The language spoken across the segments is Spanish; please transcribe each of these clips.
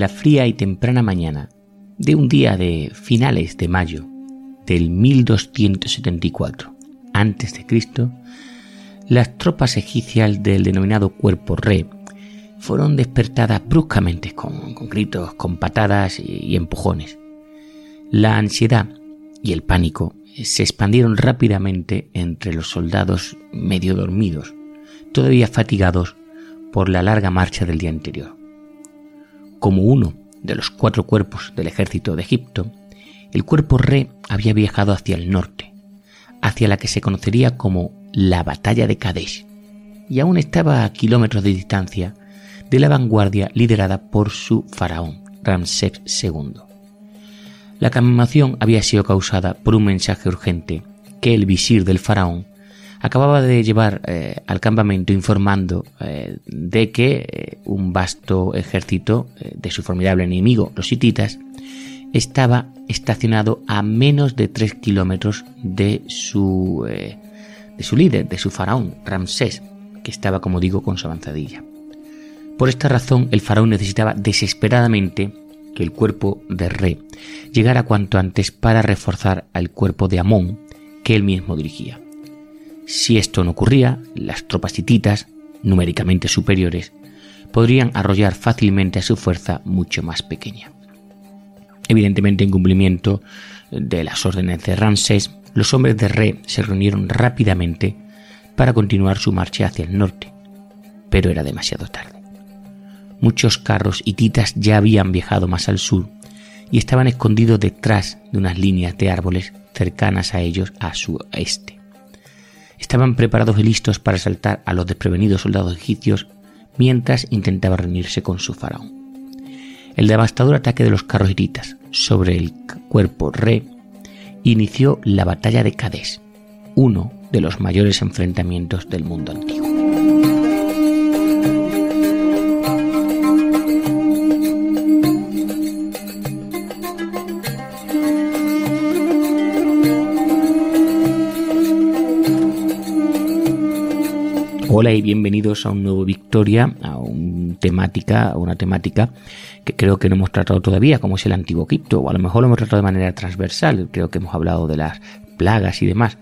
La fría y temprana mañana de un día de finales de mayo del 1274 a.C., las tropas egipcias del denominado cuerpo re fueron despertadas bruscamente con, gritos, con patadas y empujones. La ansiedad y el pánico se expandieron rápidamente entre los soldados medio dormidos, todavía fatigados por la larga marcha del día anterior como uno de los cuatro cuerpos del ejército de Egipto, el cuerpo Re había viajado hacia el norte, hacia la que se conocería como la batalla de Kadesh, y aún estaba a kilómetros de distancia de la vanguardia liderada por su faraón, Ramsés II. La calmación había sido causada por un mensaje urgente que el visir del faraón acababa de llevar eh, al campamento informando eh, de que eh, un vasto ejército de su formidable enemigo, los hititas, estaba estacionado a menos de tres kilómetros de su, de su líder, de su faraón, Ramsés, que estaba, como digo, con su avanzadilla. Por esta razón, el faraón necesitaba desesperadamente que el cuerpo de Re llegara cuanto antes para reforzar al cuerpo de Amón que él mismo dirigía. Si esto no ocurría, las tropas hititas, numéricamente superiores, podrían arrollar fácilmente a su fuerza mucho más pequeña. Evidentemente, en cumplimiento de las órdenes de Ramsés, los hombres de Re se reunieron rápidamente para continuar su marcha hacia el norte, pero era demasiado tarde. Muchos carros hititas ya habían viajado más al sur y estaban escondidos detrás de unas líneas de árboles cercanas a ellos a su este estaban preparados y listos para asaltar a los desprevenidos soldados egipcios mientras intentaba reunirse con su faraón. El devastador ataque de los carros hititas sobre el cuerpo re inició la batalla de Kadesh, uno de los mayores enfrentamientos del mundo antiguo. Hola y bienvenidos a un nuevo Victoria, a una temática, una temática que creo que no hemos tratado todavía, como es el antiguo Egipto, o a lo mejor lo hemos tratado de manera transversal, creo que hemos hablado de las plagas y demás,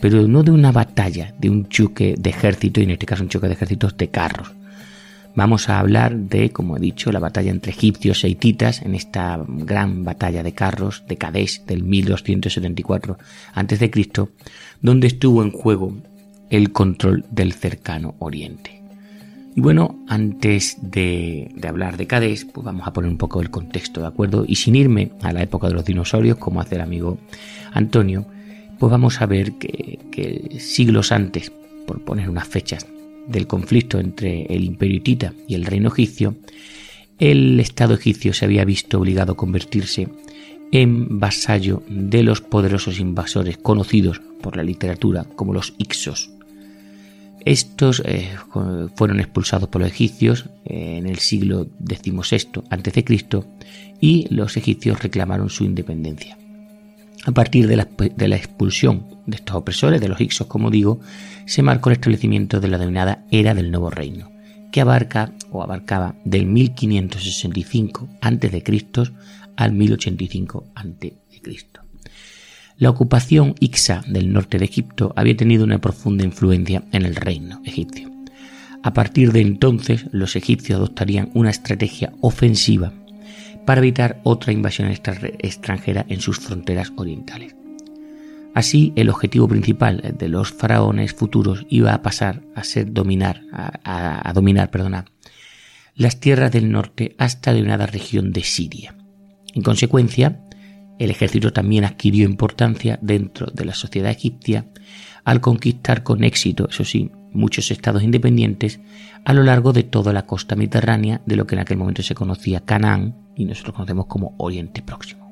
pero no de una batalla, de un choque de ejército, y en este caso un choque de ejércitos de carros. Vamos a hablar de, como he dicho, la batalla entre egipcios e hititas en esta gran batalla de carros de Kadesh del 1274 a.C., donde estuvo en juego el control del cercano oriente. Y bueno, antes de, hablar de Cádiz, pues vamos a poner un poco el contexto, ¿de acuerdo? Y sin irme a la época de los dinosaurios, como hace el amigo Antonio, pues vamos a ver que, siglos antes, por poner unas fechas, del conflicto entre el imperio hitita y el reino egipcio, el Estado egipcio se había visto obligado a convertirse en vasallo de los poderosos invasores conocidos por la literatura como los Ixos. Estos eh, fueron expulsados por los egipcios eh, en el siglo XVI a.C. y los egipcios reclamaron su independencia. A partir de la, de la, expulsión de estos opresores, de los Ixos, como digo, se marcó el establecimiento de la denominada Era del Nuevo Reino, que abarca o abarcaba del 1565 a.C. al 1085 a.C. La ocupación Ixa del norte de Egipto había tenido una profunda influencia en el reino egipcio. A partir de entonces, los egipcios adoptarían una estrategia ofensiva para evitar otra invasión extranjera en sus fronteras orientales. Así, el objetivo principal de los faraones futuros iba a pasar a ser dominar, a, dominar, las tierras del norte hasta la región de Siria. En consecuencia, El ejército también adquirió importancia dentro de la sociedad egipcia al conquistar con éxito, eso sí, muchos estados independientes a lo largo de toda la costa mediterránea de lo que en aquel momento se conocía Canaán y nosotros conocemos como Oriente Próximo.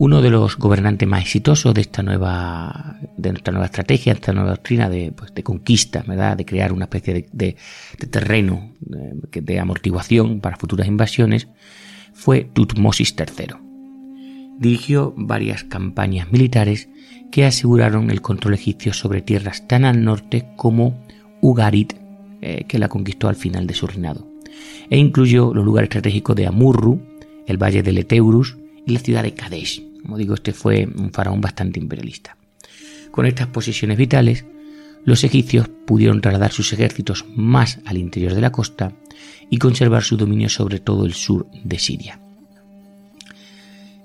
Uno de los gobernantes más exitosos de esta nueva, de nuestra nueva estrategia, de esta nueva doctrina de, pues, conquista, ¿verdad? de crear una especie de, terreno de, de amortiguación para futuras invasiones, fue Tutmosis III. Dirigió varias campañas militares que aseguraron el control egipcio sobre tierras tan al norte como Ugarit, eh, que la conquistó al final de su reinado, e incluyó los lugares estratégicos de Amurru, el valle de Leteurus y la ciudad de Kadesh. Como digo, este fue un faraón bastante imperialista. Con estas posiciones vitales, los egipcios pudieron trasladar sus ejércitos más al interior de la costa y conservar su dominio sobre todo el sur de Siria.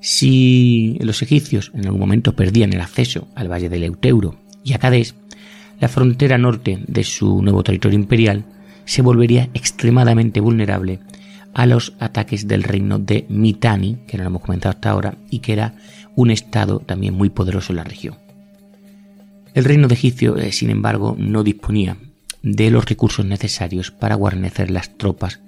Si los egipcios en algún momento perdían el acceso al valle del Euteuro y a Cádiz, la frontera norte de su nuevo territorio imperial se volvería extremadamente vulnerable a los ataques del reino de Mitanni, que no lo hemos comentado hasta ahora, y que era un estado también muy poderoso en la región. El reino de Egipcio, eh, sin embargo, no disponía de los recursos necesarios para guarnecer las tropas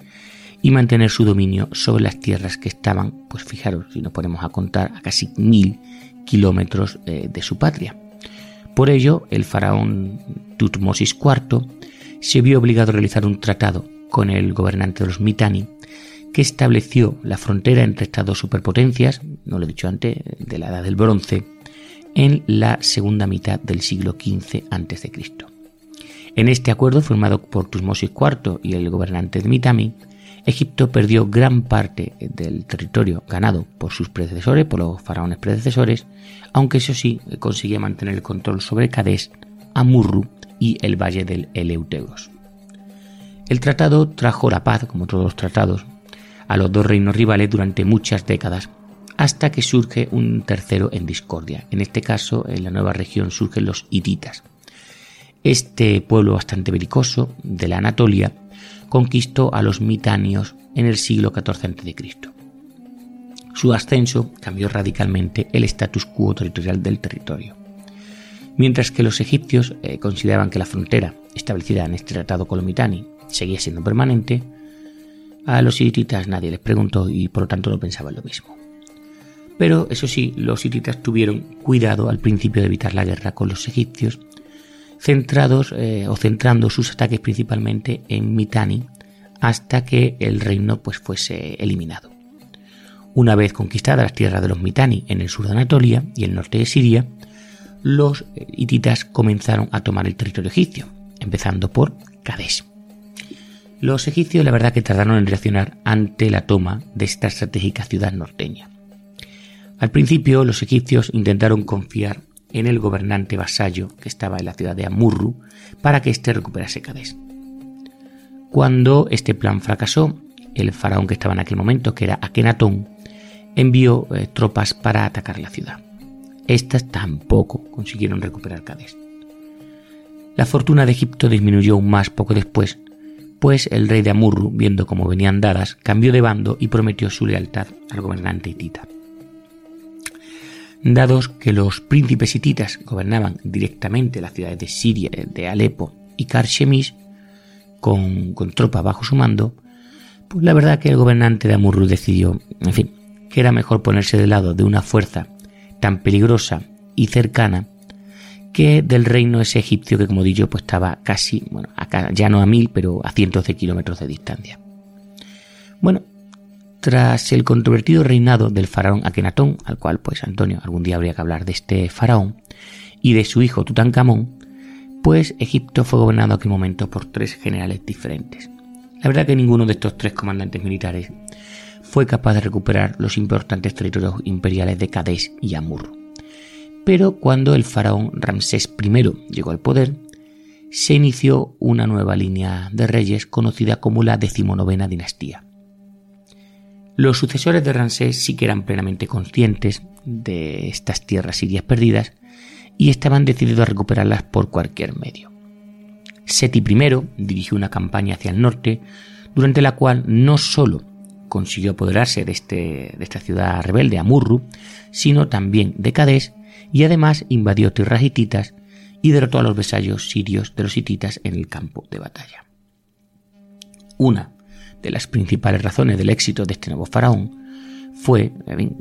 y mantener su dominio sobre las tierras que estaban, pues fijaros, si nos ponemos a contar, a casi mil kilómetros eh, de su patria. Por ello, el faraón Tutmosis IV se vio obligado a realizar un tratado con el gobernante de los Mitanni que estableció la frontera entre estas dos superpotencias, no lo he dicho antes, de la Edad del Bronce, en la segunda mitad del siglo XV a.C. En este acuerdo firmado por Tutmosis IV y el gobernante de Mitanni, Egipto perdió gran parte del territorio ganado por sus predecesores, por los faraones predecesores, aunque eso sí conseguía mantener el control sobre Cades, Amurru y el valle del Eleuteros. El tratado trajo la paz, como todos los tratados, a los dos reinos rivales durante muchas décadas, hasta que surge un tercero en discordia. En este caso, en la nueva región surgen los hititas. Este pueblo bastante belicoso de la Anatolia conquistó a los mitanios en el siglo XIV a.C. Su ascenso cambió radicalmente el status quo territorial del territorio. Mientras que los egipcios eh, consideraban que la frontera establecida en este tratado con los mitani seguía siendo permanente, a los hititas nadie les preguntó y por lo tanto no pensaban lo mismo. Pero eso sí, los hititas tuvieron cuidado al principio de evitar la guerra con los egipcios centrados eh, o centrando sus ataques principalmente en Mitanni hasta que el reino pues fuese eliminado. Una vez conquistadas las tierras de los Mitanni en el sur de Anatolia y el norte de Siria, los hititas comenzaron a tomar el territorio egipcio, empezando por Kadesh. Los egipcios la verdad que tardaron en reaccionar ante la toma de esta estratégica ciudad norteña. Al principio los egipcios intentaron confiar en el gobernante vasallo que estaba en la ciudad de Amurru para que éste recuperase Cádiz. Cuando este plan fracasó, el faraón que estaba en aquel momento, que era Akenatón, envió eh, tropas para atacar la ciudad. Estas tampoco consiguieron recuperar Cádiz. La fortuna de Egipto disminuyó aún más poco después, pues el rey de Amurru, viendo cómo venían dadas, cambió de bando y prometió su lealtad al gobernante hitita dados que los príncipes hititas gobernaban directamente las ciudades de Siria, de Alepo y Karshemish, con, con tropas bajo su mando, pues la verdad que el gobernante de Amurru decidió, en fin, que era mejor ponerse del lado de una fuerza tan peligrosa y cercana que del reino ese egipcio que como digo pues estaba casi, bueno, ya no a mil, pero a cientos de kilómetros de distancia. Bueno, tras el controvertido reinado del faraón Akenatón, al cual pues Antonio algún día habría que hablar de este faraón, y de su hijo Tutankamón, pues Egipto fue gobernado en aquel momento por tres generales diferentes. La verdad que ninguno de estos tres comandantes militares fue capaz de recuperar los importantes territorios imperiales de Kadesh y Amur. Pero cuando el faraón Ramsés I llegó al poder, se inició una nueva línea de reyes conocida como la decimonovena dinastía. Los sucesores de Ramsés sí que eran plenamente conscientes de estas tierras sirias perdidas y estaban decididos a recuperarlas por cualquier medio. Seti I dirigió una campaña hacia el norte durante la cual no solo consiguió apoderarse de, este, de esta ciudad rebelde, Amurru, sino también de Cades y además invadió tierras hititas y derrotó a los vasallos sirios de los hititas en el campo de batalla. Una de las principales razones del éxito de este nuevo faraón fue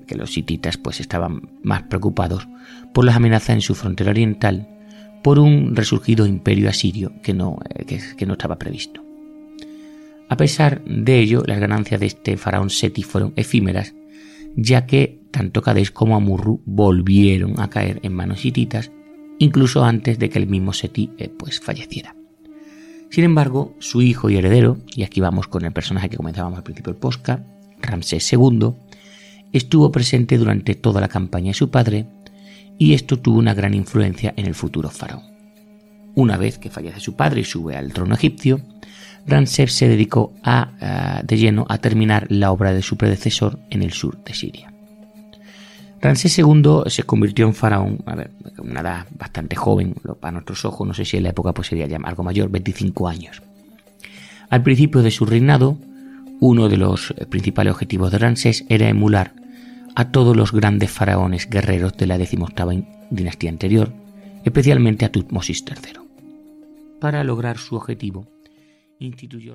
que los hititas pues estaban más preocupados por las amenazas en su frontera oriental por un resurgido imperio asirio que no, eh, que, no estaba previsto. A pesar de ello, las ganancias de este faraón Seti fueron efímeras, ya que tanto Cades como Amurru volvieron a caer en manos hititas, incluso antes de que el mismo Seti eh, pues, falleciera. Sin embargo, su hijo y heredero, y aquí vamos con el personaje que comenzábamos al principio del podcast, Ramsés II, estuvo presente durante toda la campaña de su padre y esto tuvo una gran influencia en el futuro faraón. Una vez que fallece su padre y sube al trono egipcio, Ramsés se dedicó a, de lleno a terminar la obra de su predecesor en el sur de Siria. Ramsés II se convirtió en faraón, a ver, una edad bastante joven, para nuestros ojos, no sé si en la época pues sería ya algo mayor, 25 años. Al principio de su reinado, uno de los principales objetivos de Ramsés era emular a todos los grandes faraones guerreros de la decimoctava dinastía anterior, especialmente a Tutmosis III. Para lograr su objetivo, instituyó